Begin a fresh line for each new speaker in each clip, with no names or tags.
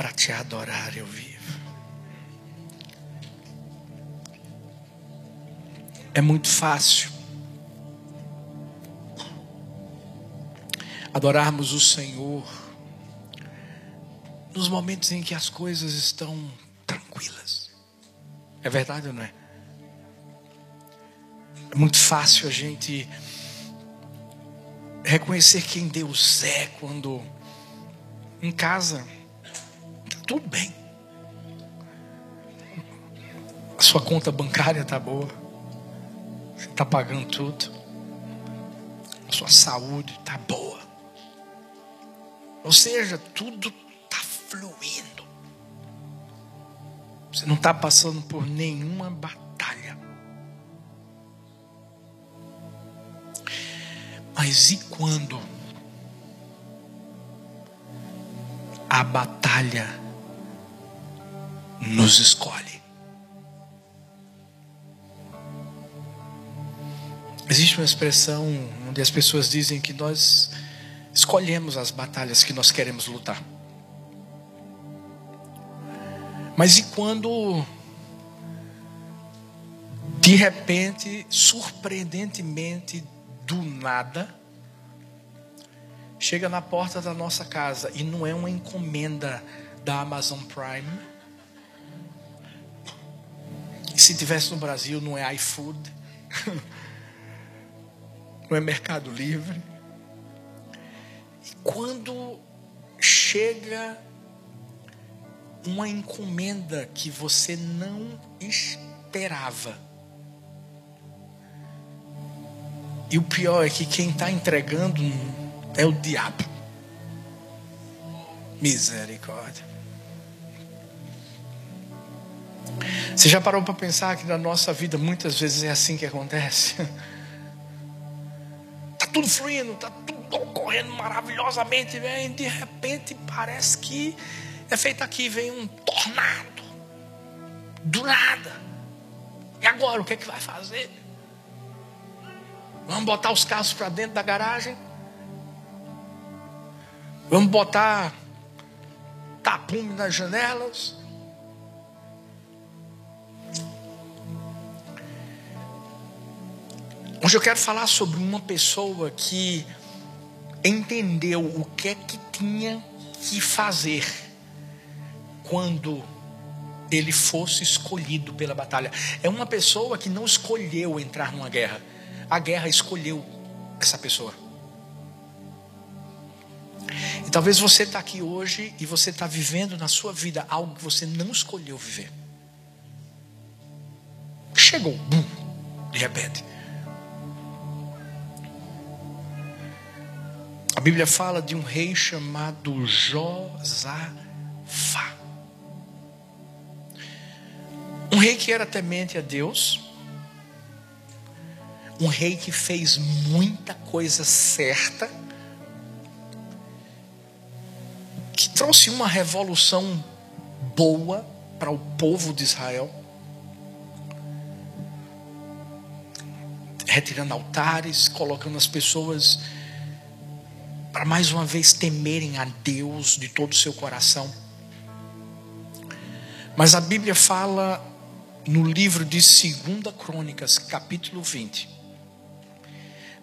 para te adorar eu vivo. É muito fácil adorarmos o Senhor nos momentos em que as coisas estão tranquilas. É verdade ou não é? É muito fácil a gente reconhecer quem Deus é quando em casa tudo bem. A sua conta bancária está boa. Você está pagando tudo. A sua saúde está boa. Ou seja, tudo está fluindo. Você não está passando por nenhuma batalha. Mas e quando a batalha nos escolhe? Existe uma expressão onde as pessoas dizem que nós escolhemos as batalhas que nós queremos lutar. Mas e quando de repente, surpreendentemente, do nada, chega na porta da nossa casa e não é uma encomenda da Amazon Prime. Se tivesse no Brasil, não é iFood, não é Mercado Livre. E quando chega uma encomenda que você não esperava, E o pior é que quem está entregando é o diabo. Misericórdia. Você já parou para pensar que na nossa vida muitas vezes é assim que acontece? Está tudo fluindo, está tudo ocorrendo maravilhosamente, vem, de repente parece que é feito aqui, vem um tornado. Do nada. E agora o que é que vai fazer? Vamos botar os carros para dentro da garagem. Vamos botar tapume nas janelas. Hoje eu quero falar sobre uma pessoa que entendeu o que é que tinha que fazer quando ele fosse escolhido pela batalha. É uma pessoa que não escolheu entrar numa guerra a guerra escolheu essa pessoa. E talvez você está aqui hoje e você está vivendo na sua vida algo que você não escolheu viver. Chegou, bum, de repente. A Bíblia fala de um rei chamado Josafá. Um rei que era temente a Deus. Um rei que fez muita coisa certa, que trouxe uma revolução boa para o povo de Israel, retirando altares, colocando as pessoas para mais uma vez temerem a Deus de todo o seu coração. Mas a Bíblia fala no livro de 2 Crônicas, capítulo 20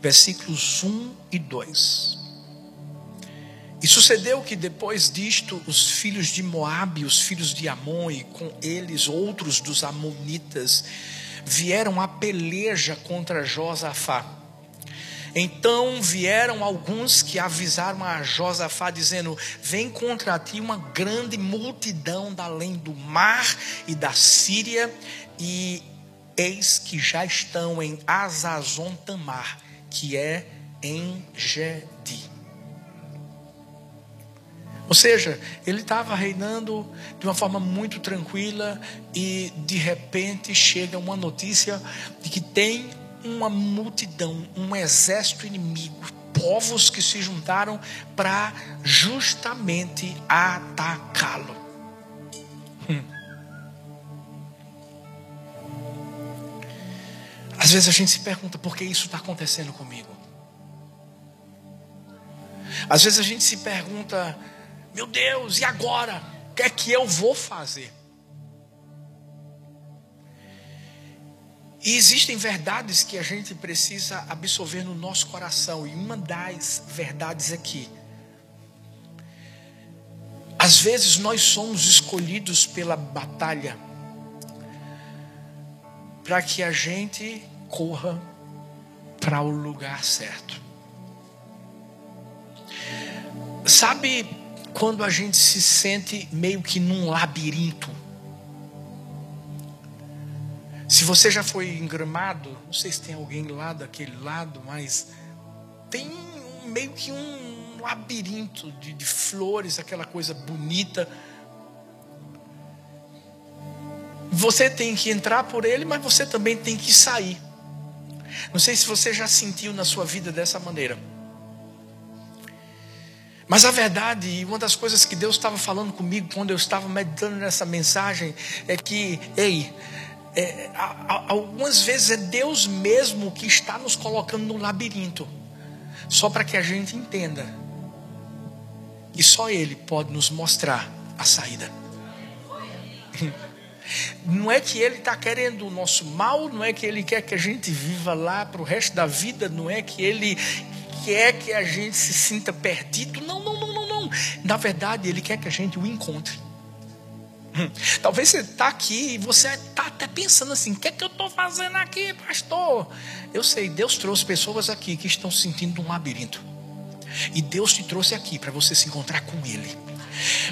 versículos 1 e 2. E sucedeu que depois disto, os filhos de Moabe, os filhos de Amon e com eles outros dos amonitas, vieram a peleja contra Josafá. Então vieram alguns que avisaram a Josafá, dizendo: Vem contra ti uma grande multidão da além do mar e da Síria, e eis que já estão em Azazon Tamar que é em Gedi. Ou seja, ele estava reinando de uma forma muito tranquila e de repente chega uma notícia de que tem uma multidão, um exército inimigo, povos que se juntaram para justamente atacá-lo. Hum. Às vezes a gente se pergunta por que isso está acontecendo comigo. Às vezes a gente se pergunta, meu Deus, e agora? que é que eu vou fazer? E existem verdades que a gente precisa absorver no nosso coração, e uma das verdades aqui. Às vezes nós somos escolhidos pela batalha para que a gente corra para o lugar certo. Sabe quando a gente se sente meio que num labirinto? Se você já foi engramado, não sei se tem alguém lá daquele lado, mas tem um, meio que um labirinto de, de flores, aquela coisa bonita. Você tem que entrar por ele, mas você também tem que sair. Não sei se você já sentiu na sua vida dessa maneira. Mas a verdade, uma das coisas que Deus estava falando comigo quando eu estava meditando nessa mensagem, é que, ei, é, algumas vezes é Deus mesmo que está nos colocando no labirinto, só para que a gente entenda que só Ele pode nos mostrar a saída. Não é que Ele está querendo o nosso mal, não é que Ele quer que a gente viva lá para o resto da vida, não é que Ele quer que a gente se sinta perdido. Não, não, não, não, não. Na verdade, Ele quer que a gente o encontre. Talvez você está aqui e você está até pensando assim: o que é que eu estou fazendo aqui, pastor? Eu sei, Deus trouxe pessoas aqui que estão se sentindo um labirinto. E Deus te trouxe aqui para você se encontrar com Ele.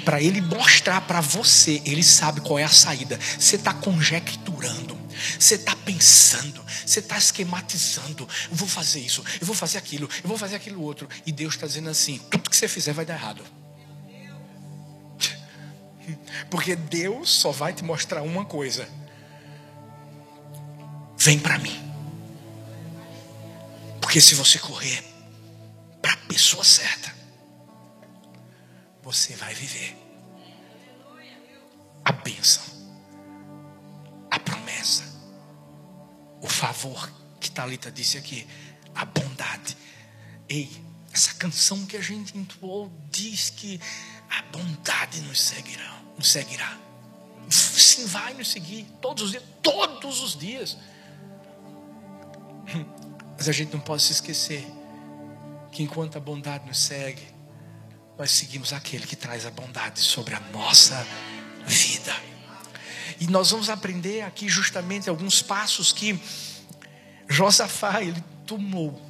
Para Ele mostrar para você, Ele sabe qual é a saída. Você está conjecturando, você está pensando, você está esquematizando. Eu vou fazer isso, eu vou fazer aquilo, eu vou fazer aquilo outro. E Deus está dizendo assim: tudo que você fizer vai dar errado. Porque Deus só vai te mostrar uma coisa: vem para mim. Porque se você correr para a pessoa certa, você vai viver a bênção, a promessa, o favor que Talita disse aqui, a bondade. Ei, essa canção que a gente entoou diz que a bondade nos seguirá nos seguirá. Sim, vai nos seguir todos os dias, todos os dias. Mas a gente não pode se esquecer que enquanto a bondade nos segue, nós seguimos aquele que traz a bondade sobre a nossa vida. E nós vamos aprender aqui justamente alguns passos que Josafá ele tomou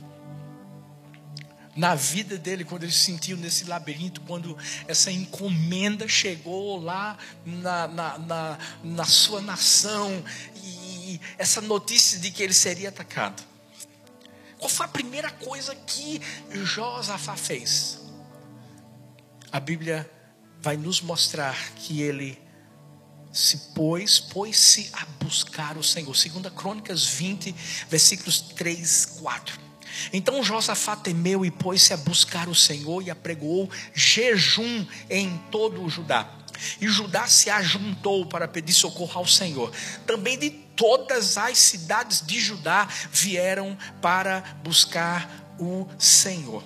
na vida dele, quando ele se sentiu nesse labirinto, quando essa encomenda chegou lá na, na, na, na sua nação, e essa notícia de que ele seria atacado. Qual foi a primeira coisa que Josafá fez? A Bíblia vai nos mostrar que ele se pôs, pôs-se a buscar o Senhor. Segunda Crônicas 20, versículos 3, 4. Então Josafá temeu e pôs-se a buscar o Senhor e apregoou jejum em todo o Judá. E Judá se ajuntou para pedir socorro ao Senhor. Também de todas as cidades de Judá vieram para buscar o Senhor.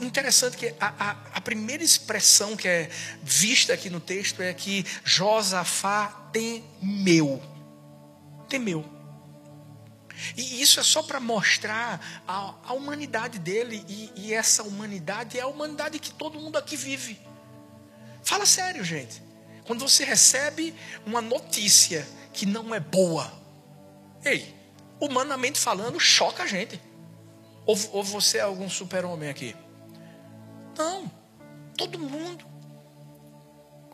Interessante que a, a, a, primeira expressão que é vista aqui no texto é que Josafá temeu. Temeu. E isso é só para mostrar a, a, humanidade dele, e, e essa humanidade é a humanidade que todo mundo aqui vive. Fala sério, gente. Quando você recebe uma notícia que não é boa, ei, humanamente falando, choca a gente. Ou, ou você é algum super-homem aqui? Não, todo mundo.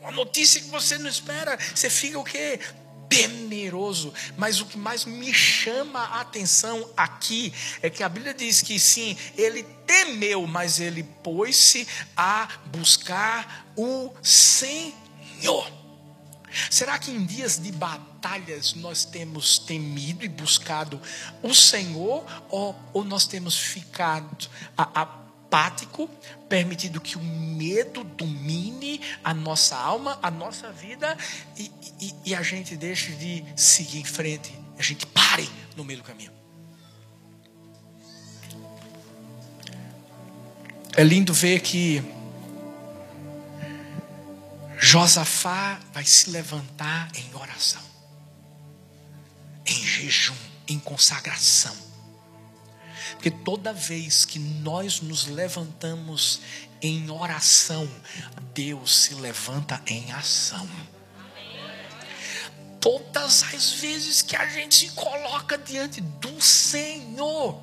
Uma notícia que você não espera, você fica o quê? Temeroso. Mas o que mais me chama a atenção aqui é que a Bíblia diz que sim, ele temeu, mas ele pôs-se a buscar o Senhor. Será que em dias de batalhas nós temos temido e buscado o Senhor ou, ou nós temos ficado a, a apático, permitido que o medo domine a nossa alma, a nossa vida, e, e, e a gente deixe de seguir em frente, a gente pare no meio do caminho. É lindo ver que Josafá vai se levantar em oração, em jejum, em consagração. Porque toda vez que nós nos levantamos em oração, Deus se levanta em ação. Todas as vezes que a gente se coloca diante do Senhor,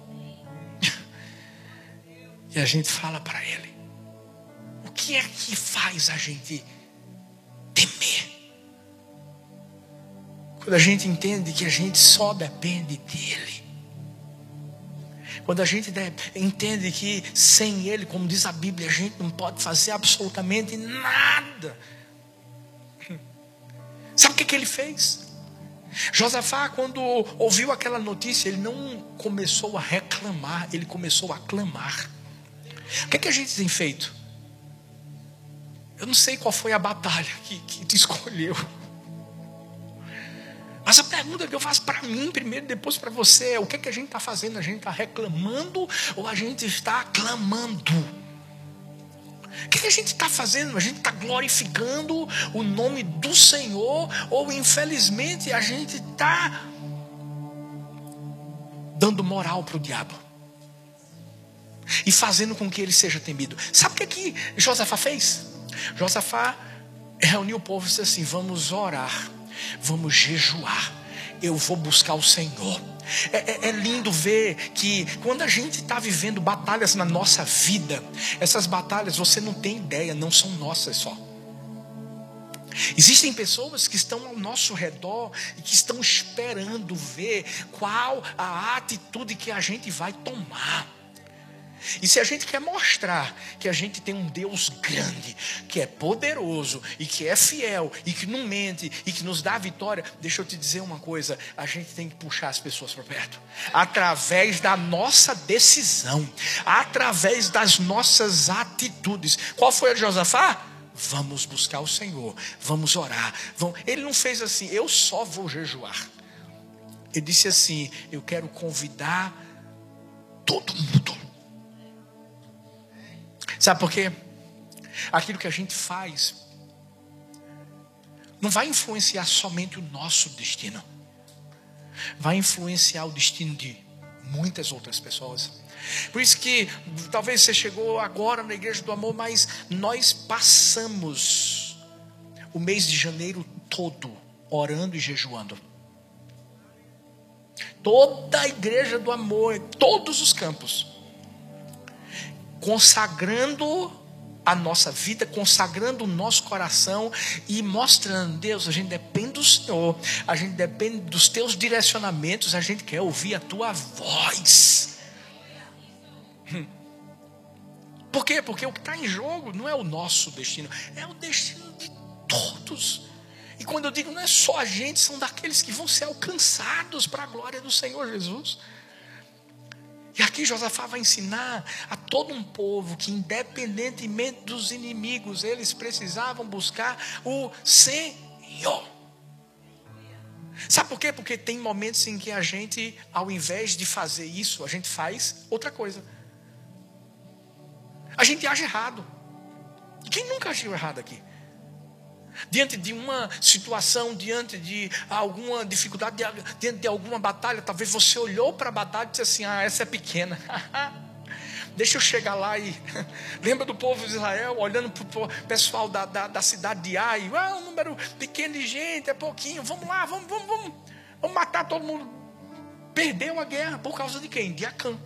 e a gente fala para Ele, o que é que faz a gente temer? Quando a gente entende que a gente só depende dEle. Quando a gente entende que sem Ele, como diz a Bíblia, a gente não pode fazer absolutamente nada. Sabe o que, que ele fez? Josafá, quando ouviu aquela notícia, ele não começou a reclamar, ele começou a clamar. O que, que a gente tem feito? Eu não sei qual foi a batalha que, que te escolheu. Mas a pergunta que eu faço para mim primeiro, depois para você é: o que, que a gente está fazendo? A gente está reclamando ou a gente está clamando? O que, que a gente está fazendo? A gente está glorificando o nome do Senhor ou infelizmente a gente está dando moral para o diabo? E fazendo com que ele seja temido. Sabe o que, que Josafá fez? Josafá reuniu o povo e disse assim: Vamos orar vamos jejuar. Eu vou buscar o Senhor. É, é, é, lindo ver que quando a gente está vivendo batalhas na nossa vida, essas batalhas você não tem ideia, não são nossas só. Existem pessoas que estão ao nosso redor e que estão esperando ver qual a atitude que a gente vai tomar. E se a gente quer mostrar que a gente tem um Deus grande, que é poderoso e que é fiel e que não mente e que nos dá vitória, deixa eu te dizer uma coisa: a gente tem que puxar as pessoas para perto através da nossa decisão, através das nossas atitudes. Qual foi a de Josafá? Vamos buscar o Senhor, vamos orar. Vamos... Ele não fez assim, eu só vou jejuar. Ele disse assim: Eu quero convidar todo mundo Sabe por quê? Aquilo que a gente faz não vai influenciar somente o nosso destino, vai influenciar o destino de muitas outras pessoas. Por isso que talvez você chegou agora na igreja do amor, mas nós passamos o mês de janeiro todo orando e jejuando. Toda a igreja do amor, todos os campos consagrando a nossa vida, consagrando o nosso coração e mostrando, Deus, a gente depende do Senhor, a gente depende dos teus direcionamentos, a gente quer ouvir a tua voz. Por quê? Porque o que está em jogo não é o nosso destino, é o destino de todos. E quando eu digo não é só a gente, são daqueles que vão ser alcançados para a glória do Senhor Jesus. E aqui Josafá vai ensinar a todo um povo que, independentemente dos inimigos, eles precisavam buscar o Senhor. Sabe por quê? Porque tem momentos em que a gente, ao invés de fazer isso, a gente faz outra coisa. A gente age errado. Quem nunca agiu errado aqui? Diante de uma situação, diante de alguma dificuldade, diante de alguma batalha, talvez você olhou para a batalha e disse assim: Ah, essa é pequena. Deixa eu chegar lá e. Lembra do povo de Israel olhando para o pessoal da, da, da, cidade de Ai? Ah, um número pequeno de gente, é pouquinho. Vamos lá, vamos, vamos, vamos. Vamos matar todo mundo. Perdeu a guerra por causa de quem? De Acã.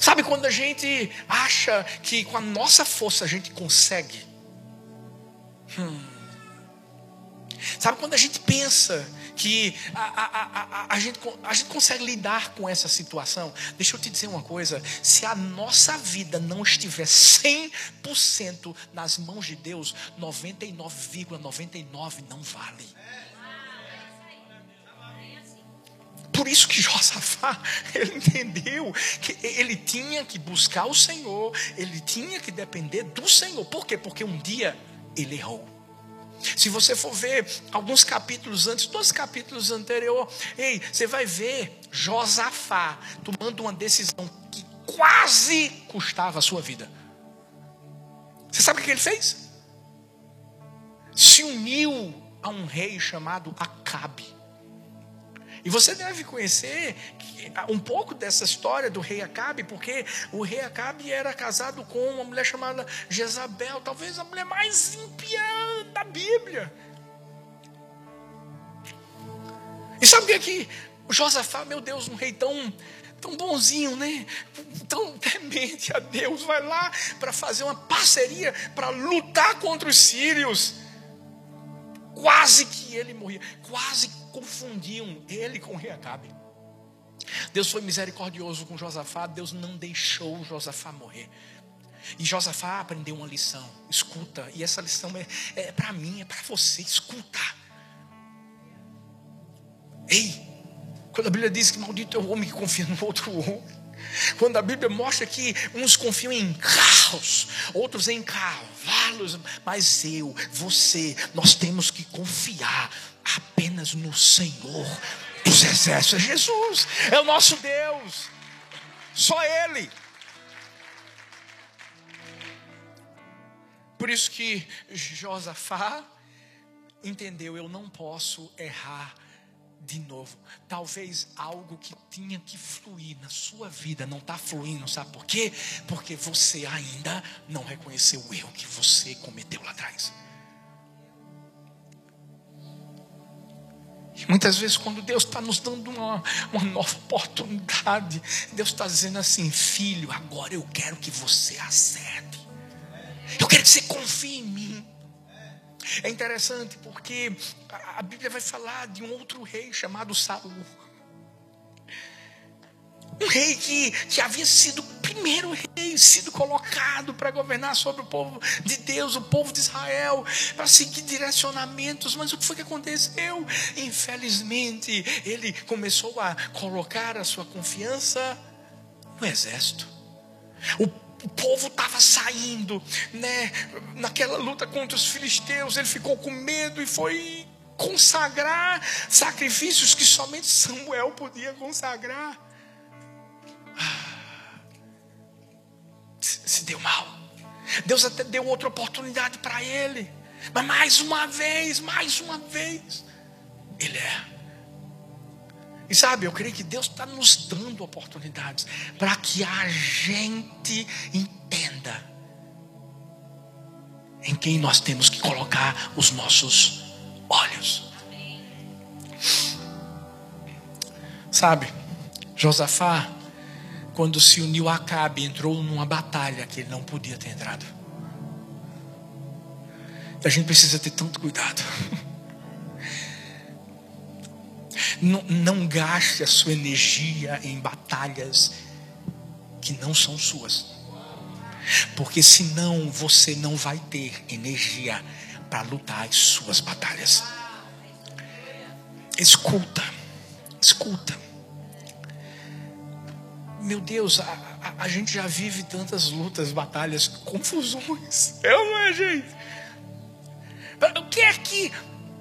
Sabe quando a gente acha que com a nossa força a gente consegue? Hum. Sabe quando a gente pensa que a, a, a, a, gente, a gente consegue lidar com essa situação? Deixa eu te dizer uma coisa: se a nossa vida não estiver 100% nas mãos de Deus, 99,99 ,99 não vale. Por isso que Josafá, ele entendeu que ele tinha que buscar o Senhor, ele tinha que depender do Senhor. Por quê? Porque um dia ele errou. Se você for ver alguns capítulos antes, dois capítulos anteriores, ei, você vai ver Josafá tomando uma decisão que quase custava a sua vida. Você sabe o que ele fez? se uniu a um rei chamado Acabe. E você deve conhecer um pouco dessa história do rei Acabe, porque o rei Acabe era casado com uma mulher chamada Jezabel, talvez a mulher mais ímpia da Bíblia. E sabe o que é que Josafá, meu Deus, um rei tão tão bonzinho, né? Tão temente a Deus, vai lá para fazer uma parceria para lutar contra os sírios. Quase que ele morria, quase confundiam ele com o rei Acabe. Deus foi misericordioso com Josafá, Deus não deixou Josafá morrer. E Josafá aprendeu uma lição, escuta, e essa lição é, é para mim, é para você, escuta. Ei, quando a Bíblia diz que maldito é o homem que confia no outro homem, quando a Bíblia mostra que uns confiam em carros, outros em cavalos, mas eu, você, nós temos que confiar apenas no Senhor dos exércitos. É Jesus, é o nosso Deus, só Ele. Por isso que Josafá entendeu: eu não posso errar de novo. Talvez algo que tinha que fluir na sua vida não está fluindo, sabe por quê? Porque você ainda não reconheceu o erro que você cometeu lá atrás. E muitas vezes, quando Deus está nos dando uma, uma nova oportunidade, Deus está dizendo assim: Filho, agora eu quero que você acerte. Eu quero que você confie em mim. É interessante porque a Bíblia vai falar de um outro rei chamado Saul. Um rei que, que havia sido o primeiro rei, sido colocado para governar sobre o povo de Deus, o povo de Israel, para seguir direcionamentos. Mas o que foi que aconteceu? Infelizmente, ele começou a colocar a sua confiança no exército. O o povo estava saindo, né? Naquela luta contra os filisteus, ele ficou com medo e foi consagrar sacrifícios que somente Samuel podia consagrar. Ah, se deu mal. Deus até deu outra oportunidade para ele. Mas mais uma vez, mais uma vez, ele é e sabe, eu creio que Deus está nos dando oportunidades para que a gente entenda em quem nós temos que colocar os nossos olhos. Sabe, Josafá, quando se uniu a Acabe, entrou numa batalha que ele não podia ter entrado. E a gente precisa ter tanto cuidado. Não, não gaste a sua energia em batalhas que não são suas. Porque senão você não vai ter energia para lutar as suas batalhas. Escuta, escuta. Meu Deus, a, a, a gente já vive tantas lutas, batalhas, confusões. É não é, gente? O que é que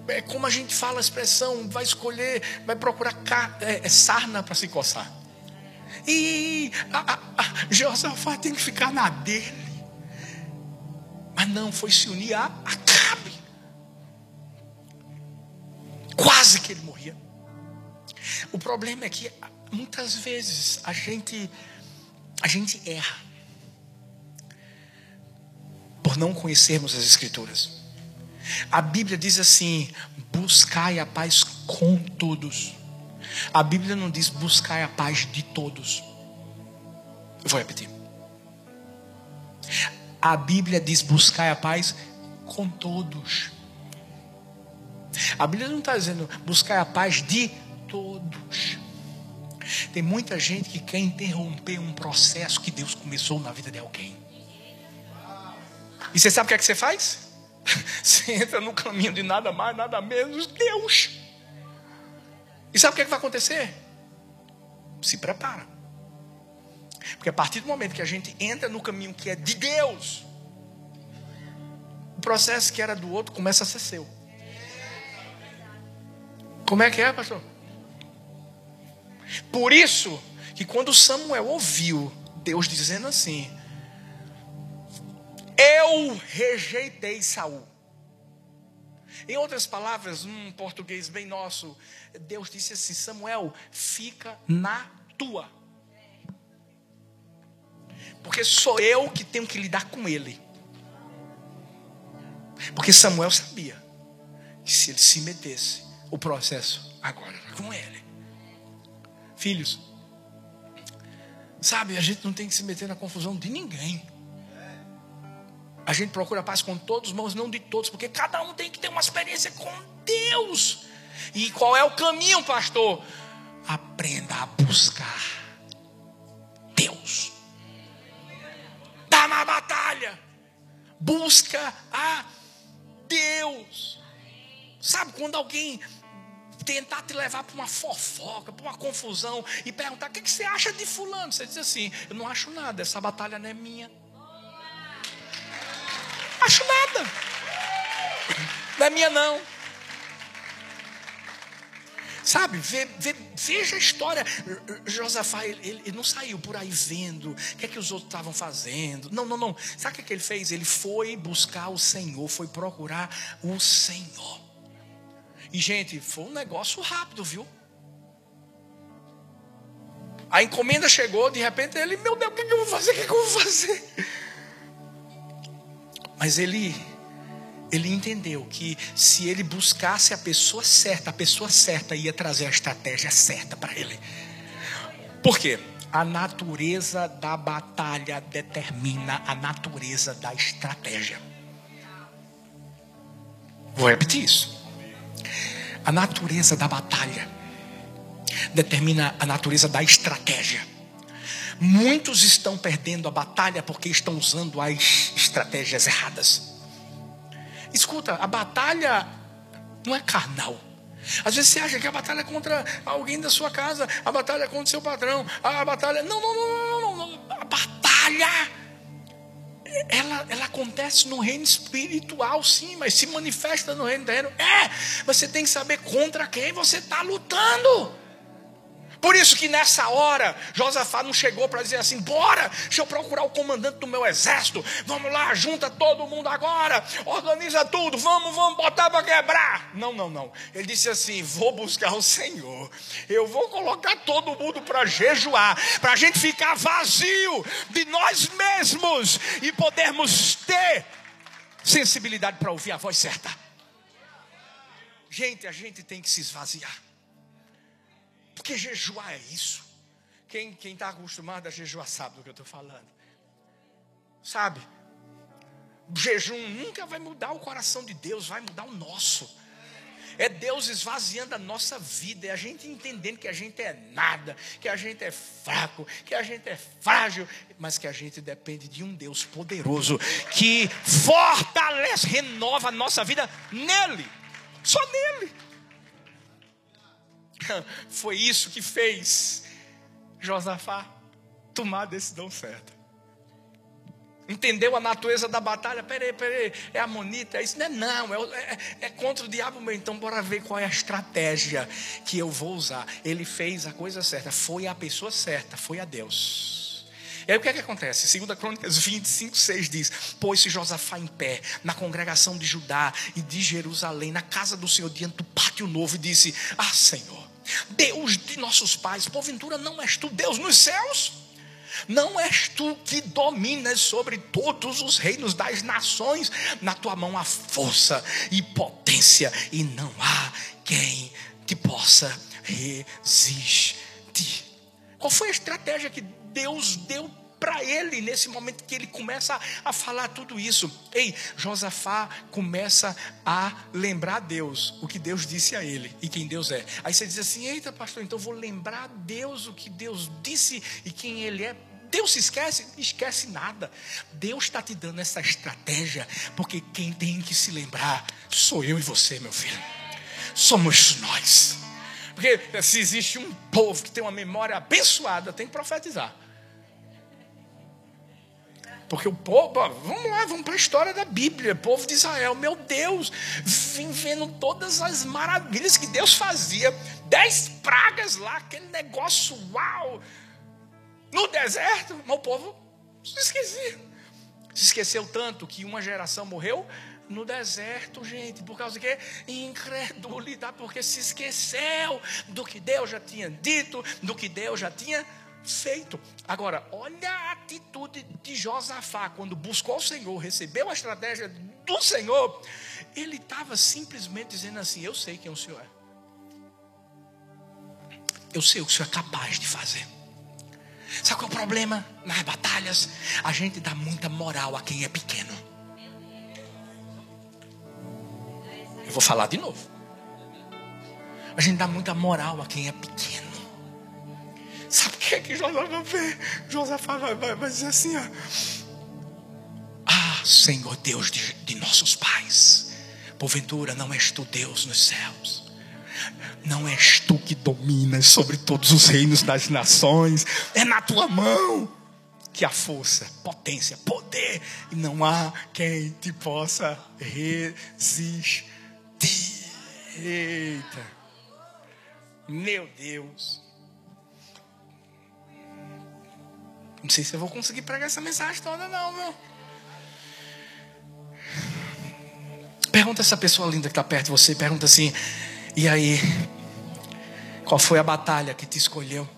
é como a gente fala a expressão, vai escolher, vai procurar é, é, sarna para se coçar. E a, a, a Josafá tem que ficar na dele. Mas não, foi se unir a Acabe. Quase que ele morria. O problema é que muitas vezes a gente a gente erra por não conhecermos as escrituras. A Bíblia diz assim: buscai a paz com todos. A Bíblia não diz buscai a paz de todos. Eu vou repetir. A Bíblia diz buscai a paz com todos. A Bíblia não está dizendo buscai a paz de todos. Tem muita gente que quer interromper um processo que Deus começou na vida de alguém. E você sabe o que é que você faz? Você entra no caminho de nada mais, nada menos Deus. E sabe o que, é que vai acontecer? Se prepara. Porque a partir do momento que a gente entra no caminho que é de Deus, o processo que era do outro começa a ser seu. Como é que é, pastor? Por isso que quando Samuel ouviu Deus dizendo assim: Eu rejeitei Saul. Em outras palavras, num português bem nosso, Deus disse assim: Samuel, fica na tua. Porque sou eu que tenho que lidar com ele. Porque Samuel sabia que se ele se metesse, o processo agora era com ele. Filhos, sabe, a gente não tem que se meter na confusão de ninguém. A gente procura paz com todos, mas não de todos, porque cada um tem que ter uma experiência com Deus. E qual é o caminho, pastor? Aprenda a buscar Deus. Dá uma batalha. Busca a Deus. Sabe quando alguém tentar te levar para uma fofoca, para uma confusão e perguntar: o que, que você acha de Fulano? Você diz assim: eu não acho nada, essa batalha não é minha. Acho nada. É minha, não. Sabe, ve, ve, veja a história. Josafá, ele, ele, não saiu por aí vendo o que é que os outros estavam fazendo. Não, não, não. Sabe o que, é que ele fez? Ele foi buscar o Senhor, foi procurar o Senhor. E, gente, foi um negócio rápido, viu? A encomenda chegou, de repente ele, meu Deus, o que, eu vou fazer? O que eu vou fazer? Mas ele ele entendeu que se ele buscasse a pessoa certa, a pessoa certa ia trazer a estratégia certa para ele. Por quê? A natureza da batalha determina a natureza da estratégia. Vou repetir isso. A natureza da batalha determina a natureza da estratégia. Muitos estão perdendo a batalha porque estão usando as estratégias erradas. Escuta, a batalha não é carnal. Às vezes você acha que a batalha é contra alguém da sua casa, a batalha é contra o seu patrão, a batalha. Não, não, não, não, não, não. A batalha ela, ela acontece no reino espiritual, sim, mas se manifesta no reino terreno. É, você tem que saber contra quem você está lutando. Por isso que nessa hora, Josafá não chegou para dizer assim: bora, deixa eu procurar o comandante do meu exército, vamos lá, junta todo mundo agora, organiza tudo, vamos, vamos botar para quebrar. Não, não, não. Ele disse assim: vou buscar o Senhor, eu vou colocar todo mundo para jejuar, para a gente ficar vazio de nós mesmos e podermos ter sensibilidade para ouvir a voz certa. Gente, a gente tem que se esvaziar. Porque jejuar é isso. Quem está acostumado a jejuar sabe do que eu estou falando. Sabe? Jejum nunca vai mudar o coração de Deus, vai mudar o nosso. É Deus esvaziando a nossa vida, é a gente entendendo que a gente é nada, que a gente é fraco, que a gente é frágil, mas que a gente depende de um Deus poderoso que fortalece, renova a nossa vida nele, só nele. Foi isso que fez Josafá tomar a decisão certa. Entendeu a natureza da batalha? Peraí, peraí, é amonita, é isso? Não é não, é, é, é contra o diabo meu. Então bora ver qual é a estratégia que eu vou usar. Ele fez a coisa certa, foi a pessoa certa, foi a Deus. E aí o que é que acontece? 2 Crônicas 25, 6 diz: Pôs-se Josafá em pé na congregação de Judá e de Jerusalém, na casa do Senhor, diante do pátio novo, e disse: Ah, Senhor, Deus de nossos pais, porventura não és tu Deus nos céus? Não és tu que dominas sobre todos os reinos das nações, na tua mão há força e potência, e não há quem te possa resistir. Qual foi a estratégia que Deus deu para ele nesse momento que ele começa a, falar tudo isso. Ei, Josafá começa a lembrar Deus, o que Deus disse a ele e quem Deus é. Aí você diz assim: Eita, pastor, então vou lembrar Deus o que Deus disse e quem ele é. Deus se esquece? Esquece nada. Deus está te dando essa estratégia, porque quem tem que se lembrar sou eu e você, meu filho. Somos nós. Porque se existe um povo que tem uma memória abençoada, tem que profetizar. Porque o povo, vamos lá, vamos para a história da Bíblia, povo de Israel, meu Deus, vim vendo todas as maravilhas que Deus fazia, dez pragas lá, aquele negócio, uau, no deserto, mas o povo se esquecia. Se esqueceu tanto que uma geração morreu no deserto, gente, por causa de quê? Incredulidade, porque se esqueceu do que Deus já tinha dito, do que Deus já tinha feito. Agora, olha a atitude de Josafá quando buscou o Senhor, recebeu a estratégia do Senhor. Ele estava simplesmente dizendo assim: Eu sei quem o Senhor é. Eu sei o que o Senhor é capaz de fazer. Sabe qual é o problema nas batalhas? A gente dá muita moral a quem é pequeno. Eu vou falar de novo. A gente dá muita moral a quem é pequeno. Sabe o que é que Josafá vê? Josafá vai, vai, vai dizer assim: ó, Ah, Senhor Deus de, de nossos pais, porventura não és tu Deus nos céus. Não és tu que dominas sobre todos os reinos das nações, é na tua mão que a força, potência, poder, e não há quem te possa resistir. Eita, meu Deus. Não sei se eu vou conseguir pregar essa mensagem toda, não, meu. Pergunta essa pessoa linda que está perto de você, pergunta assim: e aí, qual foi a batalha que te escolheu?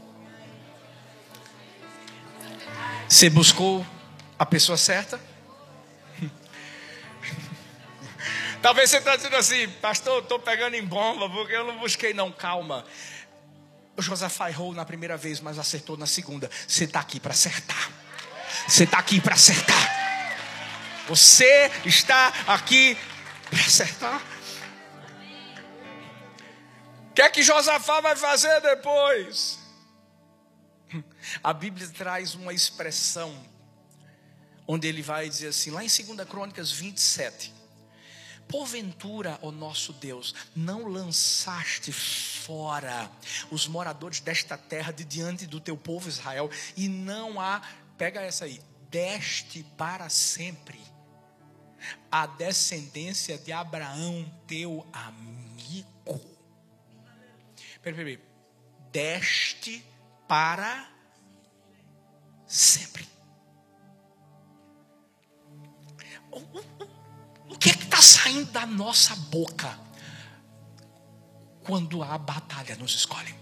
Você buscou a pessoa certa? Talvez você está dizendo assim, pastor, estou pegando em bomba, porque eu não busquei, não, calma. Josafá errou na primeira vez, mas acertou na segunda. Você está aqui para acertar. Você está aqui para acertar. Você está aqui para acertar. O que é que Josafá vai fazer depois? A Bíblia traz uma expressão onde ele vai dizer assim, lá em 2 Crônicas 27. Porventura, ó nosso Deus, não lançaste fora os moradores desta terra de diante do teu povo Israel, e não há, pega essa aí, deste para sempre a descendência de Abraão, teu amigo. Peraí, peraí, deste para sempre. O que é que está saindo da nossa boca quando a batalha nos escolhe?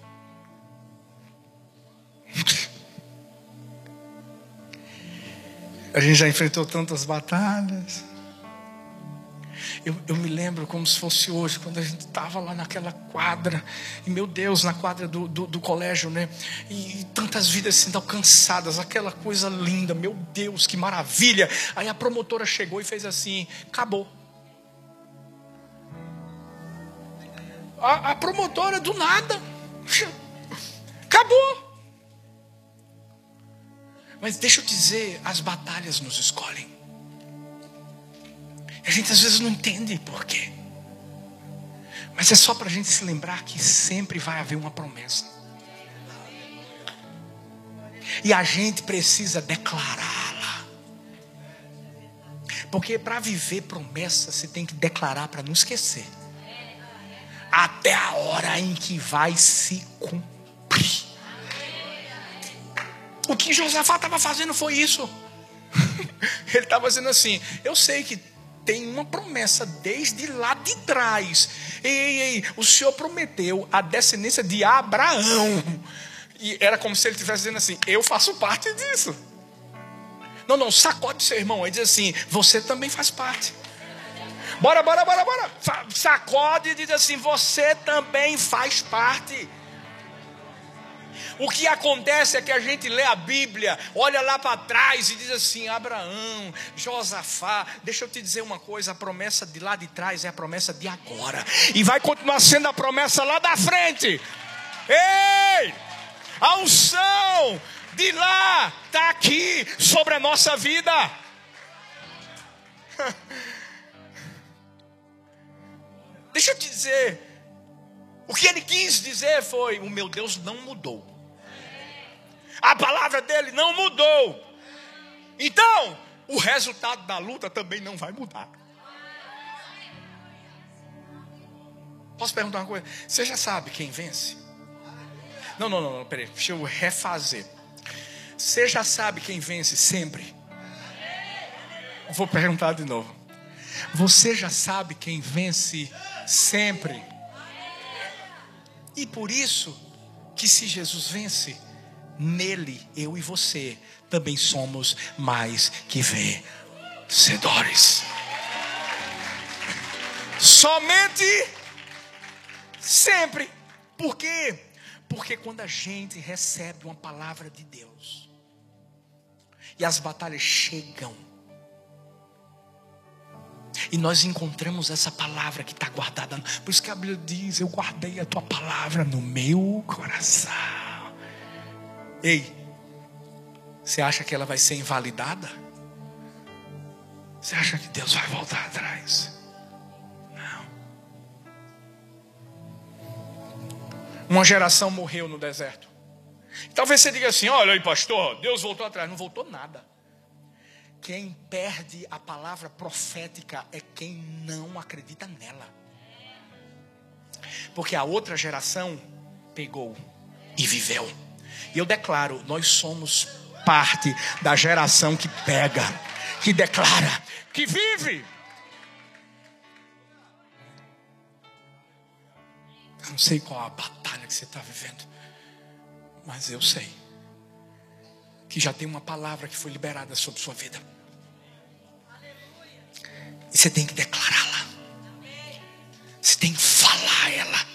A gente já enfrentou tantas batalhas. Eu, eu, me lembro como se fosse hoje, quando a gente estava lá naquela quadra, e meu Deus, na quadra do, do, do colégio, né? E, e, tantas vidas sendo alcançadas, aquela coisa linda, meu Deus, que maravilha. Aí a promotora chegou e fez assim: acabou. A, a promotora do nada, acabou. Mas deixa eu dizer, as batalhas nos escolhem. A gente às vezes não entende por quê. Mas é só para a gente se lembrar que sempre vai haver uma promessa. E a gente precisa declará-la. Porque para viver promessa, você tem que declarar para não esquecer. Até a hora em que vai se cumprir. O que Josafá estava fazendo foi isso. Ele estava dizendo assim: Eu sei que tem uma promessa desde lá de trás. Ei, ei, ei, o Senhor prometeu a descendência de Abraão. E era como se ele estivesse dizendo assim: Eu faço parte disso. Não, não, sacode seu irmão. Aí diz assim: Você também faz parte. Bora, bora, bora, bora. Sacode e diz assim: Você também faz parte. O que acontece é que a gente lê a Bíblia, olha lá para trás e diz assim: Abraão, Josafá, deixa eu te dizer uma coisa: a promessa de lá de trás é a promessa de agora, e vai continuar sendo a promessa lá da frente. Ei, a unção de lá está aqui sobre a nossa vida. Deixa eu te dizer, o que ele quis dizer foi: o meu Deus não mudou. A palavra dele não mudou. Então, o resultado da luta também não vai mudar. Posso perguntar uma coisa? Você já sabe quem vence? Não, não, não, não peraí, deixa eu refazer. Você já sabe quem vence sempre? Vou perguntar de novo. Você já sabe quem vence sempre. E por isso que se Jesus vence, nele eu e você também somos mais que vencedores. Somente sempre. Por quê? Porque quando a gente recebe uma palavra de Deus e as batalhas chegam, e nós encontramos essa palavra que está guardada. Por isso que a Bíblia diz: Eu guardei a tua palavra no meu coração. Ei, você acha que ela vai ser invalidada? Você acha que Deus vai voltar atrás? Não. Uma geração morreu no deserto. Talvez você diga assim: olha aí, pastor, Deus voltou atrás. Não voltou nada. Quem perde a palavra profética é quem não acredita nela. Porque a outra geração pegou e viveu. E eu declaro: nós somos parte da geração que pega, que declara, que vive. Eu não sei qual a batalha que você está vivendo, mas eu sei que já tem uma palavra que foi liberada sobre sua vida. E você tem que declará-la. Você tem que falar ela.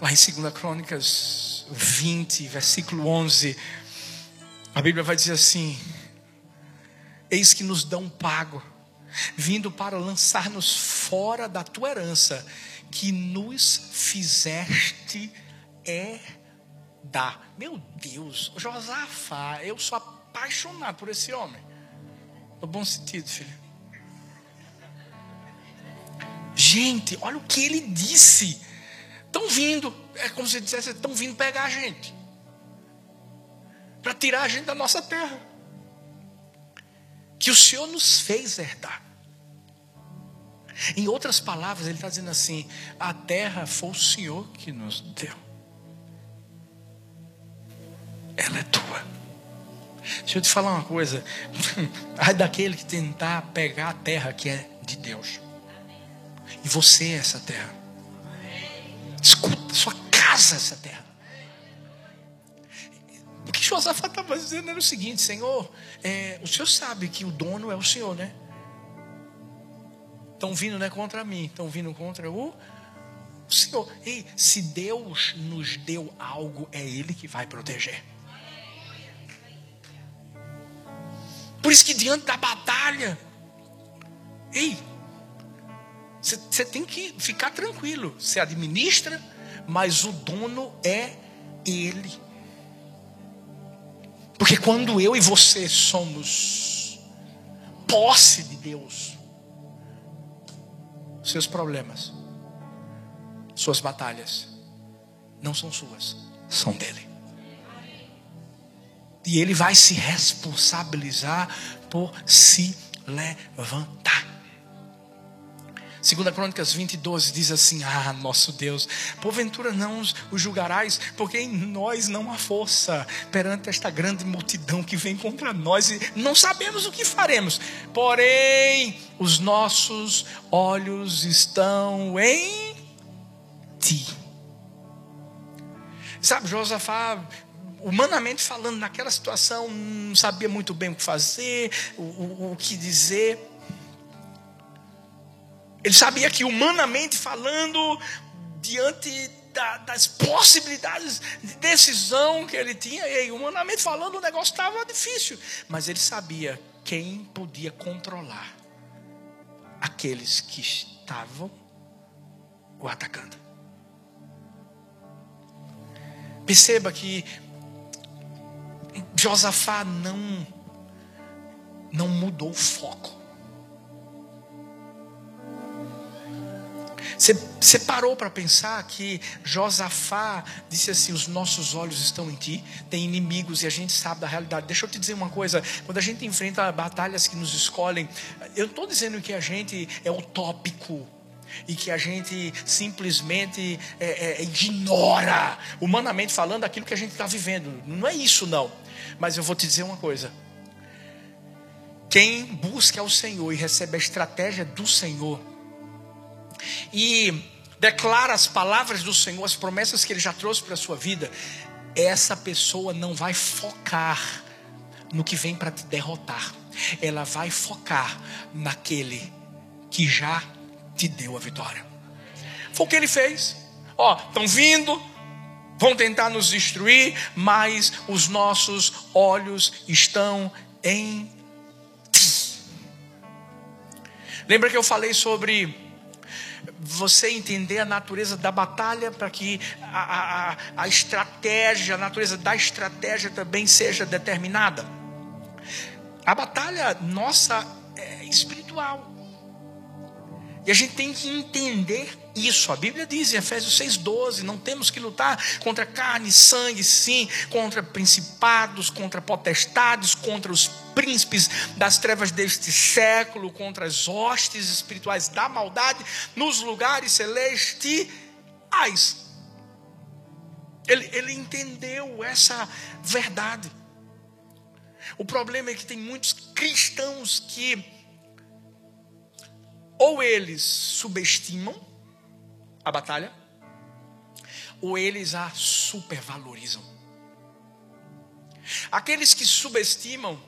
Lá em 2 Crônicas 20, versículo 11, a Bíblia vai dizer assim: Eis que nos dão pago, vindo para lançar-nos fora da tua herança, que nos fizeste da. Meu Deus, Josafá, eu sou apaixonado por esse homem. No bom sentido, filho. Gente, olha o que ele disse. Estão vindo, é como se dissesse, estão vindo pegar a gente. Para tirar a gente da nossa terra. Que o Senhor nos fez herdar. Em outras palavras, ele está dizendo assim: a terra foi o Senhor que nos deu. Ela é tua. Deixa eu te falar uma coisa. Ai daquele que tentar pegar a terra que é de Deus. E você é essa terra. Escuta, sua casa essa terra. O que Josafá estava dizendo era o seguinte: Senhor, é, o Senhor sabe que o dono é o Senhor, né? Estão vindo não é contra mim, estão vindo contra o, o Senhor. Ei, se Deus nos deu algo, é Ele que vai proteger. Por isso que diante da batalha, ei, você tem que ficar tranquilo. Você administra, mas o dono é Ele. Porque quando eu e você somos posse de Deus, seus problemas, suas batalhas, não são suas, são dele. E ele vai se responsabilizar por se levantar. Segunda Crônicas 20, 12 diz assim: Ah, nosso Deus, porventura não os julgarás, porque em nós não há força perante esta grande multidão que vem contra nós e não sabemos o que faremos. Porém, os nossos olhos estão em ti. Sabe, Josafá humanamente falando, naquela situação, não sabia muito bem o que fazer, o, o, o que dizer. Ele sabia que, humanamente falando, diante da, das possibilidades de decisão que ele tinha, e humanamente falando, o negócio estava difícil. Mas ele sabia quem podia controlar aqueles que estavam o atacando. Perceba que Josafá não não mudou o foco. Você parou para pensar que Josafá disse assim: Os nossos olhos estão em ti, tem inimigos e a gente sabe da realidade. Deixa eu te dizer uma coisa: quando a gente enfrenta batalhas que nos escolhem, eu não estou dizendo que a gente é utópico e que a gente simplesmente é, é, ignora, humanamente falando, aquilo que a gente está vivendo. Não é isso, não. Mas eu vou te dizer uma coisa: Quem busca ao Senhor e recebe a estratégia do Senhor e declara as palavras do Senhor, as promessas que Ele já trouxe para a sua vida, essa pessoa não vai focar no que vem para te derrotar, ela vai focar naquele que já te deu a vitória. Foi o que ele fez. Ó, estão vindo, vão tentar nos destruir, mas os nossos olhos estão em ti. Lembra que eu falei sobre você entender a natureza da batalha para que a, a, a estratégia, a natureza da estratégia também seja determinada. A batalha nossa é espiritual. E a gente tem que entender isso. A Bíblia diz em Efésios 6,12: não temos que lutar contra carne e sangue, sim, contra principados, contra potestades, contra os príncipes das trevas deste século, contra as hostes espirituais da maldade nos lugares celestiais. Ele, ele entendeu essa verdade. O problema é que tem muitos cristãos que ou eles subestimam a batalha, ou eles a supervalorizam. Aqueles que subestimam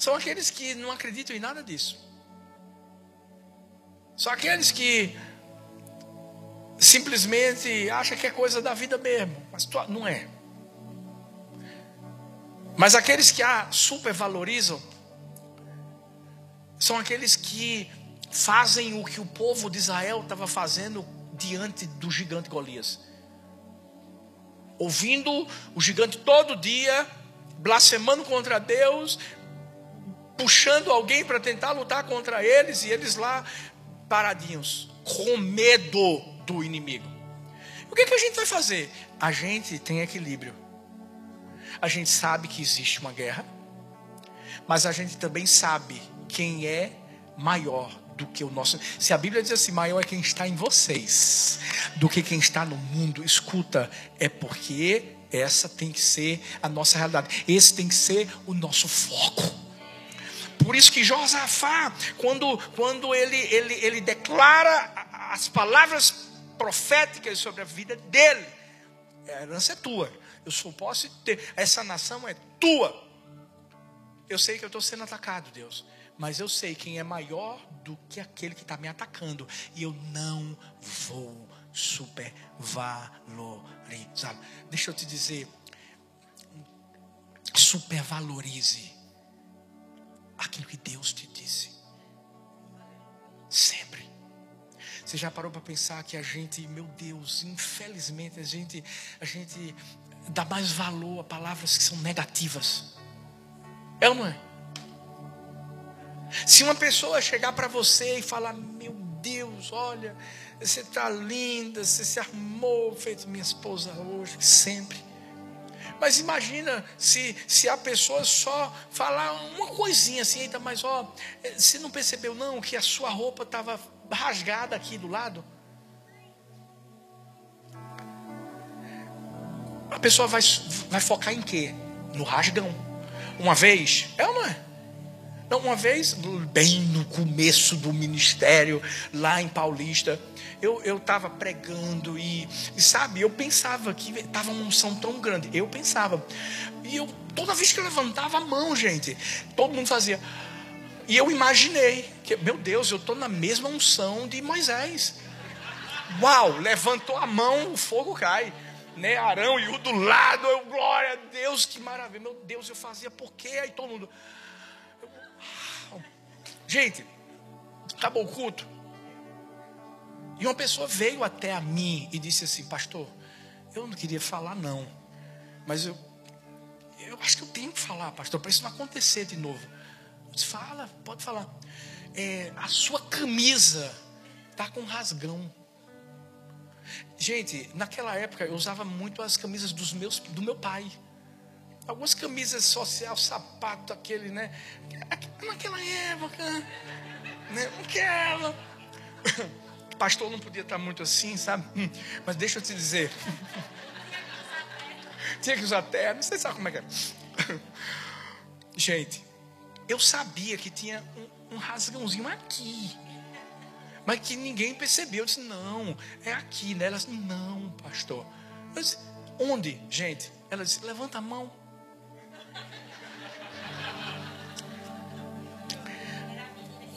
são aqueles que não acreditam em nada disso. São aqueles que simplesmente acham que é coisa da vida mesmo, mas não é. Mas aqueles que a supervalorizam são aqueles que fazem o que o povo de Israel estava fazendo diante do gigante Golias. Ouvindo o gigante todo dia, blasfemando contra Deus, puxando alguém para tentar lutar contra eles, e eles lá paradinhos, com medo do inimigo. O que, que a gente vai fazer? A gente tem equilíbrio. A gente sabe que existe uma guerra, mas a gente também sabe quem é maior do que o nosso. Se a Bíblia diz assim, maior é quem está em vocês do que quem está no mundo, escuta, é porque essa tem que ser a nossa realidade. Esse tem que ser o nosso foco. Por isso que Josafá, quando, quando ele, ele, ele declara as palavras proféticas sobre a vida dele, a herança é tua. Eu só posso ter, essa nação é tua. Eu sei que eu estou sendo atacado, Deus mas eu sei quem é maior do que aquele que está me atacando, e eu não vou supervalorizá-lo. Deixa eu te dizer, supervalorize aquilo que Deus te disse. Sempre. Você já parou para pensar que a gente, meu Deus, infelizmente a gente, a gente dá mais valor a palavras que são negativas. É ou não é? Se uma pessoa chegar para você e falar: Meu Deus, olha, você está linda, você se arrumou, feito minha esposa hoje, sempre. Mas imagina se, se a pessoa só falar uma coisinha assim, eita, mas ó, você não percebeu não que a sua roupa estava rasgada aqui do lado? A pessoa vai, vai focar em quê? No rasgão. Uma vez, é ou não é? Não, uma vez, bem no começo do ministério, lá em Paulista, eu estava pregando e, e, sabe, eu pensava que estava uma unção tão grande. Eu pensava. E eu, toda vez que eu levantava a mão, gente, todo mundo fazia. E eu imaginei que, meu Deus, eu estou na mesma unção de Moisés. Uau, levantou a mão, o fogo cai. Né, Arão e o do lado, eu, glória a Deus, que maravilha. Meu Deus, eu fazia por quê? Aí todo mundo. Gente, acabou o culto. E uma pessoa veio até a mim e disse assim: Pastor, eu não queria falar, não. Mas eu, eu acho que eu tenho que falar, pastor, para isso não acontecer de novo. Disse, Fala, pode falar. É, a sua camisa está com rasgão. Gente, naquela época eu usava muito as camisas dos meus, do meu pai. Algumas camisas social, sapato, aquele, né? Naquela época, né? Aquela. Pastor não podia estar muito assim, sabe? Mas deixa eu te dizer. Tinha que usar terno, não sei sabe como é que é. Gente, eu sabia que tinha um, um rasgãozinho aqui. Mas que ninguém percebeu. Eu disse, não, é aqui, né? Ela disse, não, pastor. Eu disse, onde, gente? Ela disse, levanta a mão.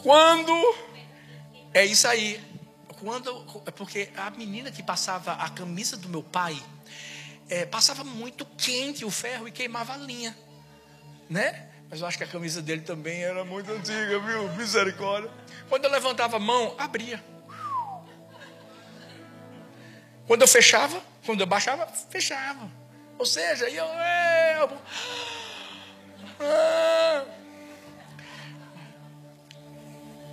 Quando é isso aí. Quando é porque a menina que passava a camisa do meu pai é, passava muito quente o ferro e queimava a linha, né? Mas eu acho que a camisa dele também era muito antiga, viu? Misericórdia. Quando eu levantava a mão, abria. Quando eu fechava, quando eu baixava, fechava. Ou seja, eu. eu ah,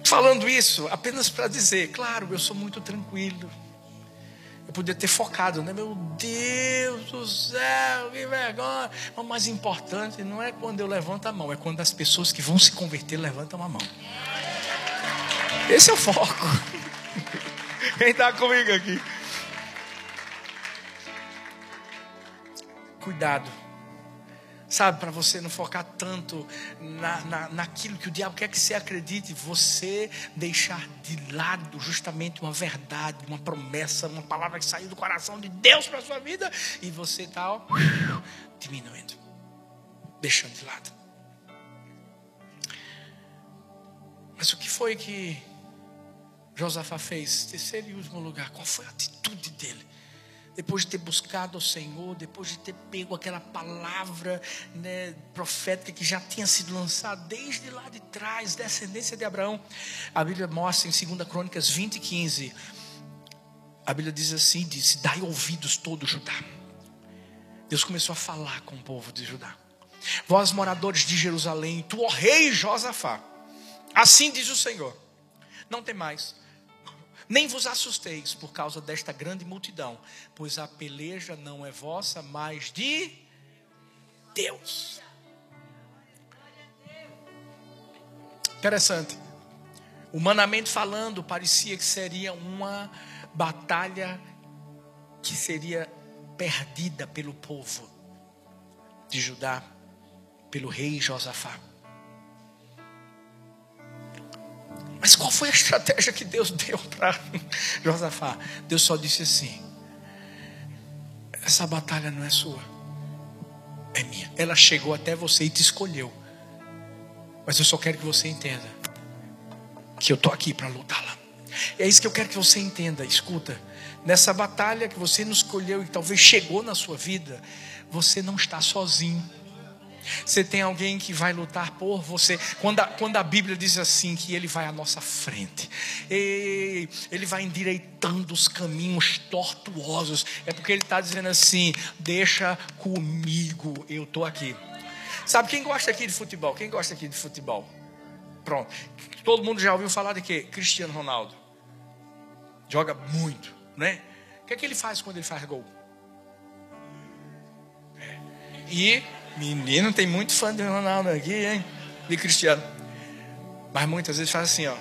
falando isso, apenas para dizer, claro, eu sou muito tranquilo. Eu podia ter focado, né? Meu Deus do céu, que vergonha. Mas o mais importante não é quando eu levanto a mão, é quando as pessoas que vão se converter levantam a mão. Esse é o foco. Quem está comigo aqui? Cuidado Sabe, para você não focar tanto na, na, naquilo que o diabo quer que você acredite, você deixar de lado justamente uma verdade, uma promessa, uma palavra que saiu do coração de Deus para sua vida, e você está diminuindo, deixando de lado. Mas o que foi que Josafá fez? Terceiro e último lugar, qual foi a atitude dele? Depois de ter buscado o Senhor, depois de ter pego aquela palavra né, profética que já tinha sido lançada desde lá de trás, descendência de Abraão, a Bíblia mostra em 2 Crônicas 20 e 15, a Bíblia diz assim: disse, dai ouvidos todo Judá. Deus começou a falar com o povo de Judá. Vós, moradores de Jerusalém, tu, ó rei Josafá, assim diz o Senhor: não tem mais nem vos assusteis por causa desta grande multidão, pois a peleja não é vossa, mas de Deus. Interessante. Humanamente falando, parecia que seria uma batalha que seria perdida pelo povo de Judá, pelo rei Josafá. Mas qual foi a estratégia que Deus deu para Josafá? Deus só disse assim: essa batalha não é sua, é minha. Ela chegou até você e te escolheu. Mas eu só quero que você entenda que eu estou aqui para lutá-la. É isso que eu quero que você entenda. Escuta, nessa batalha que você nos escolheu e talvez chegou na sua vida, você não está sozinho. Você tem alguém que vai lutar por você. Quando a, quando a Bíblia diz assim, que Ele vai à nossa frente, Ele vai endireitando os caminhos tortuosos, é porque Ele está dizendo assim: deixa comigo, eu estou aqui. Sabe quem gosta aqui de futebol? Quem gosta aqui de futebol? Pronto. Todo mundo já ouviu falar de quê? Cristiano Ronaldo. Joga muito, né? O que é que ele faz quando ele faz gol? É. E Menino, tem muito fã de Ronaldo aqui, hein? De Cristiano. Mas muitas vezes faz assim, ó.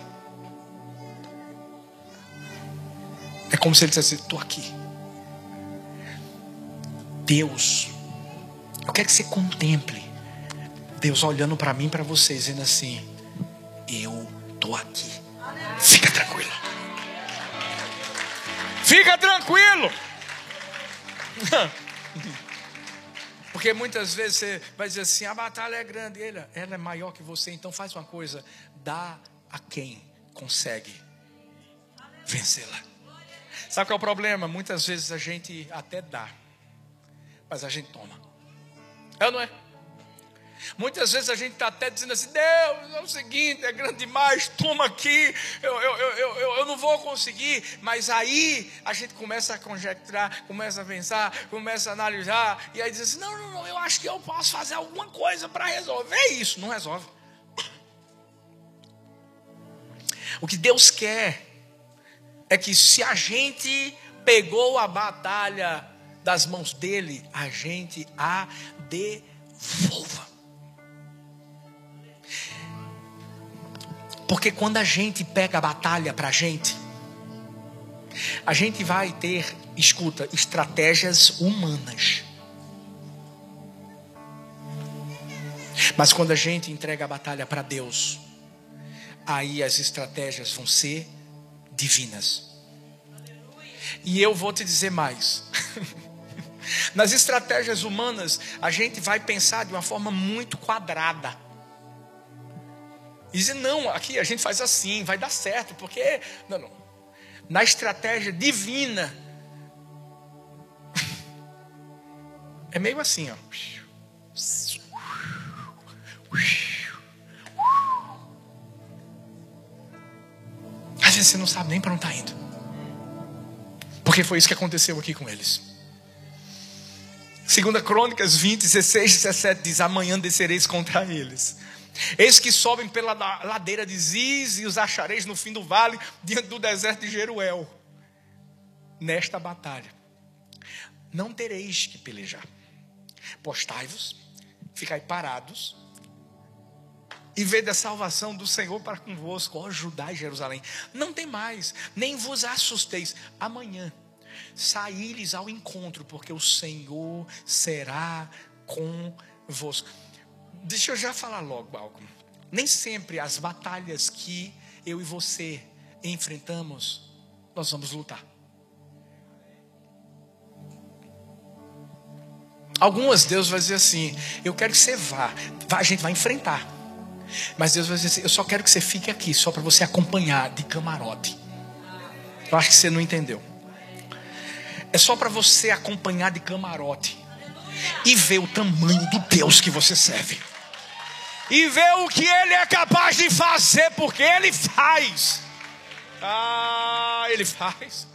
É como se ele dissesse: estou aqui. Deus, eu quero que você contemple Deus olhando para mim para vocês, dizendo assim: Eu estou aqui. Fica tranquilo. Fica tranquilo. Porque muitas vezes você vai dizer assim: a batalha é grande, ela, ela é maior que você, então faz uma coisa, dá a quem consegue vencê-la. Sabe qual é o problema? Muitas vezes a gente até dá, mas a gente toma. É ou não é? Muitas vezes a gente está até dizendo assim: Deus, é o seguinte, é grande demais, toma aqui, eu, eu, eu, eu, eu não vou conseguir. Mas aí a gente começa a conjecturar, começa a pensar, começa a analisar, e aí diz assim: não, não, não, eu acho que eu posso fazer alguma coisa para resolver isso. Não resolve. O que Deus quer é que se a gente pegou a batalha das mãos dele, a gente a devolva. Porque quando a gente pega a batalha para a gente, a gente vai ter, escuta, estratégias humanas. Mas quando a gente entrega a batalha para Deus, aí as estratégias vão ser divinas. E eu vou te dizer mais. Nas estratégias humanas, a gente vai pensar de uma forma muito quadrada. E dizer, não, aqui a gente faz assim, vai dar certo, porque. Não, não. Na estratégia divina, é meio assim, ó. Às vezes você não sabe nem para onde está indo. Porque foi isso que aconteceu aqui com eles. Segunda Crônicas 20, 16, 17 diz: Amanhã descereis contra eles. Eis que sobem pela ladeira de Ziz e os achareis no fim do vale, diante do deserto de Jeruel. Nesta batalha, não tereis que pelejar. Postai-vos, ficai parados, e vede a salvação do Senhor para convosco, ó Judá e Jerusalém. Não tem mais, nem vos assusteis. Amanhã saíres ao encontro, porque o Senhor será convosco. Deixa eu já falar logo algo. Nem sempre as batalhas que eu e você enfrentamos, nós vamos lutar. Algumas Deus vai dizer assim: Eu quero que você vá, a gente vai enfrentar. Mas Deus vai dizer assim: Eu só quero que você fique aqui, só para você acompanhar de camarote. Eu acho que você não entendeu. É só para você acompanhar de camarote e ver o tamanho do Deus que você serve. E ver o que ele é capaz de fazer, porque ele faz. Ah, ele faz.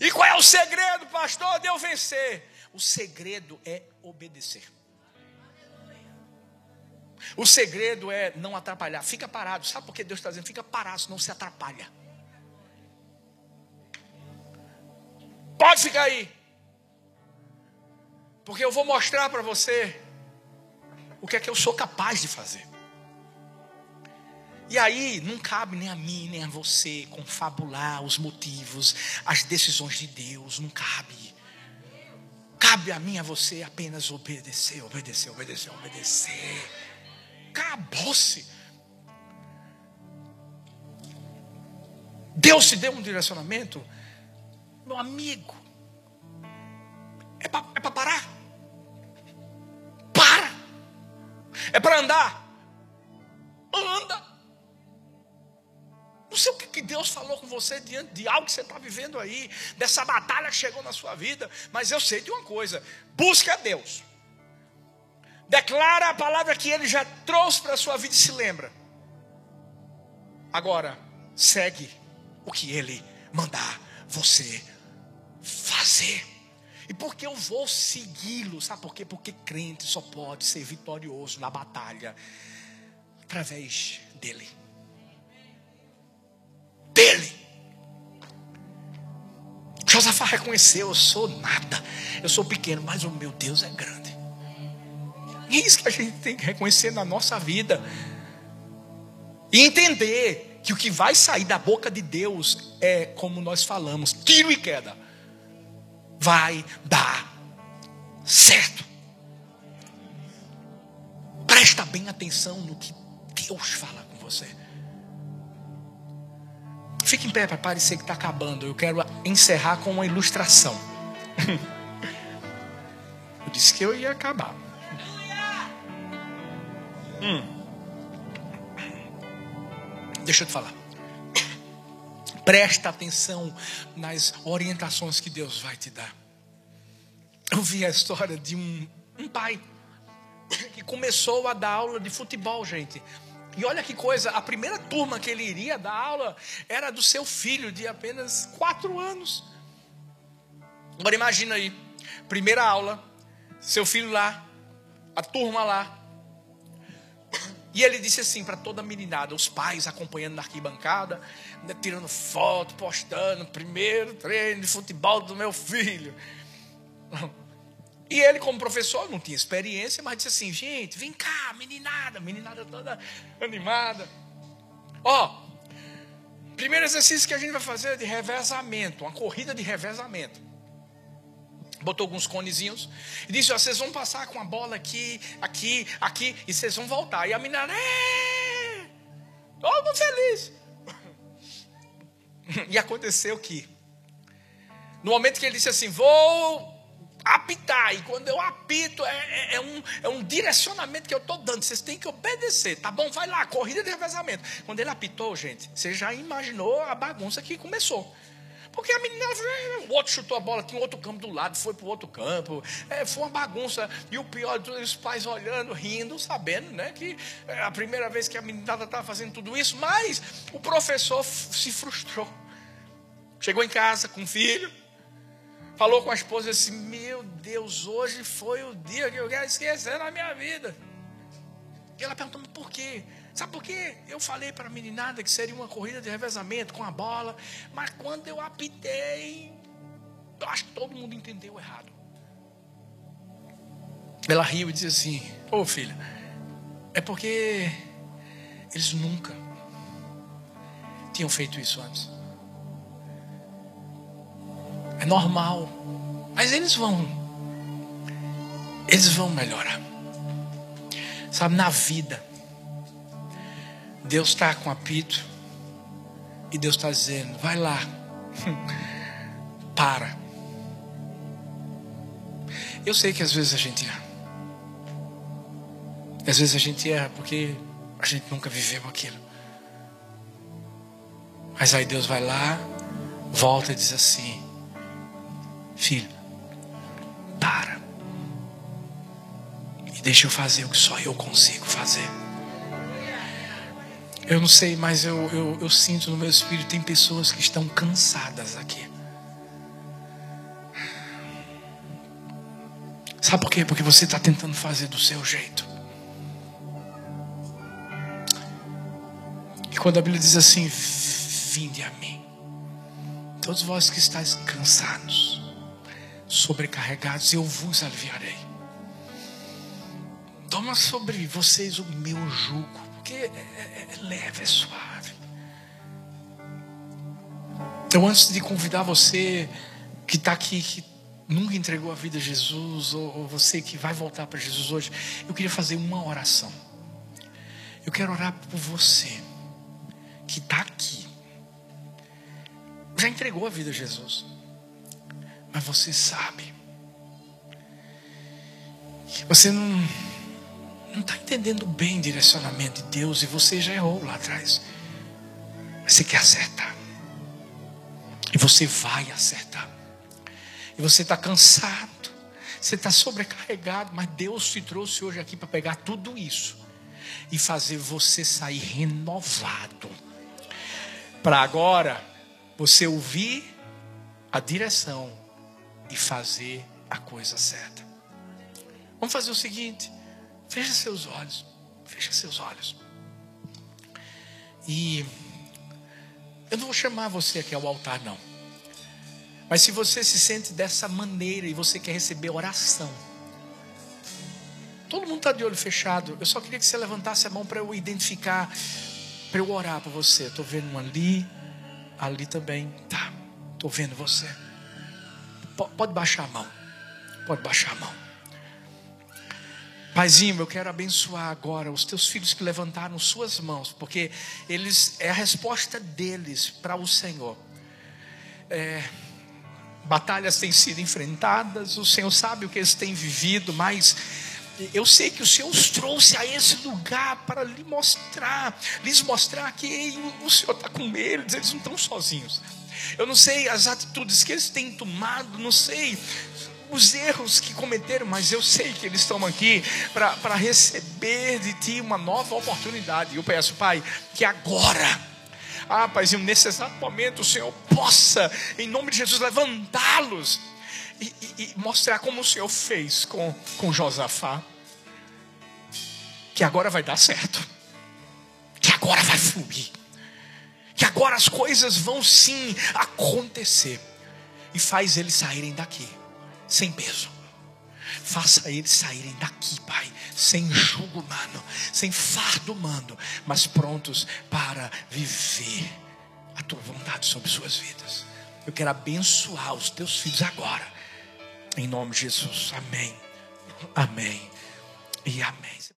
E qual é o segredo, pastor, de eu vencer? O segredo é obedecer. O segredo é não atrapalhar. Fica parado. Sabe por que Deus está dizendo? Fica parado, senão se atrapalha. Pode ficar aí. Porque eu vou mostrar para você o que é que eu sou capaz de fazer. E aí, não cabe nem a mim, nem a você confabular os motivos, as decisões de Deus, não cabe. Cabe a mim, a você apenas obedecer, obedecer, obedecer, obedecer. Acabou-se. Deus te deu um direcionamento meu amigo, é para é parar. É para andar. Anda. Não sei o que Deus falou com você diante de algo que você está vivendo aí, dessa batalha que chegou na sua vida, mas eu sei de uma coisa: busque a Deus, declara a palavra que Ele já trouxe para a sua vida e se lembra. Agora, segue o que Ele mandar você fazer. E porque eu vou segui-lo, sabe por quê? Porque crente só pode ser vitorioso na batalha através dele. Dele. Josafá reconheceu: eu sou nada, eu sou pequeno, mas o meu Deus é grande. E é isso que a gente tem que reconhecer na nossa vida. E entender que o que vai sair da boca de Deus é, como nós falamos, tiro e queda vai dar certo. Presta bem atenção no que Deus fala com você. Fique em pé para parecer que está acabando. Eu quero encerrar com uma ilustração. Eu disse que eu ia acabar. Hum. Deixa eu te falar. Presta atenção nas orientações que Deus vai te dar. Eu vi a história de um, um pai que começou a dar aula de futebol, gente. E olha que coisa, a primeira turma que ele iria dar aula era do seu filho de apenas quatro anos. Agora imagina aí, primeira aula, seu filho lá, a turma lá, e ele disse assim para toda a meninada, os pais acompanhando na arquibancada, né, tirando foto, postando, primeiro treino de futebol do meu filho. E ele, como professor, não tinha experiência, mas disse assim: gente, vem cá, meninada, meninada toda animada. Ó, primeiro exercício que a gente vai fazer é de revezamento, uma corrida de revezamento. Botou alguns conezinhos e disse: vocês vão passar com a bola aqui, aqui, aqui, e vocês vão voltar. E a menina, é, todo mundo feliz. E aconteceu que, no momento que ele disse assim: vou apitar, e quando eu apito, é, é, é um, é um direcionamento que eu estou dando, vocês têm que obedecer, tá bom? Vai lá, corrida de revezamento. Quando ele apitou, gente, você já imaginou a bagunça que começou. Porque a menina, o outro chutou a bola, tinha outro campo do lado, foi para o outro campo. É, foi uma bagunça. E o pior, os pais olhando, rindo, sabendo né, que é a primeira vez que a menina estava fazendo tudo isso. Mas o professor se frustrou. Chegou em casa com o filho, falou com a esposa assim: Meu Deus, hoje foi o dia que eu quero esquecer na minha vida. E ela perguntou: Por quê? Sabe por quê? Eu falei para a meninada que seria uma corrida de revezamento com a bola, mas quando eu apitei, eu acho que todo mundo entendeu errado. Ela riu e disse assim: Ô oh, filha, é porque eles nunca tinham feito isso antes. É normal, mas eles vão, eles vão melhorar. Sabe, na vida, Deus está com apito. E Deus está dizendo: vai lá, para. Eu sei que às vezes a gente erra. Às vezes a gente erra porque a gente nunca viveu aquilo. Mas aí Deus vai lá, volta e diz assim: Filho, para. E deixa eu fazer o que só eu consigo fazer. Eu não sei, mas eu, eu, eu sinto no meu espírito: tem pessoas que estão cansadas aqui. Sabe por quê? Porque você está tentando fazer do seu jeito. E quando a Bíblia diz assim: Vinde a mim, todos vós que estáis cansados, sobrecarregados, eu vos aliviarei. Toma sobre vocês o meu jugo porque é, é, é leve, é suave. Então, antes de convidar você que está aqui, que nunca entregou a vida a Jesus, ou, ou você que vai voltar para Jesus hoje, eu queria fazer uma oração. Eu quero orar por você que está aqui, já entregou a vida a Jesus, mas você sabe, você não não está entendendo bem o direcionamento de Deus e você já errou lá atrás. Você quer acertar. E você vai acertar. E você está cansado. Você está sobrecarregado. Mas Deus te trouxe hoje aqui para pegar tudo isso e fazer você sair renovado. Para agora você ouvir a direção e fazer a coisa certa. Vamos fazer o seguinte. Feche seus olhos. Feche seus olhos. E eu não vou chamar você aqui ao altar, não. Mas se você se sente dessa maneira e você quer receber oração, todo mundo está de olho fechado. Eu só queria que você levantasse a mão para eu identificar, para eu orar por você. Estou vendo um ali, ali também. Tá, estou vendo você. Pode baixar a mão. Pode baixar a mão. Paizinho, eu quero abençoar agora os teus filhos que levantaram suas mãos, porque eles é a resposta deles para o Senhor. É, batalhas têm sido enfrentadas, o Senhor sabe o que eles têm vivido, mas eu sei que o Senhor os trouxe a esse lugar para lhe mostrar, lhes mostrar que o Senhor está com eles, eles não estão sozinhos. Eu não sei as atitudes que eles têm tomado, não sei os erros que cometeram, mas eu sei que eles estão aqui para receber de ti uma nova oportunidade. Eu peço, Pai, que agora, ah, Paizinho, nesse exato momento, o Senhor possa, em nome de Jesus, levantá-los e, e, e, mostrar como o Senhor fez com, com Josafá. Que agora vai dar certo, que agora vai fluir, que agora as coisas vão sim acontecer, e faz eles saírem daqui sem peso. Faça eles saírem daqui, Pai, sem jugo humano, sem fardo humano, mas prontos para viver a tua vontade sobre suas vidas. Eu quero abençoar os teus filhos agora, Em nome de Jesus. Amém. Amém. E amém.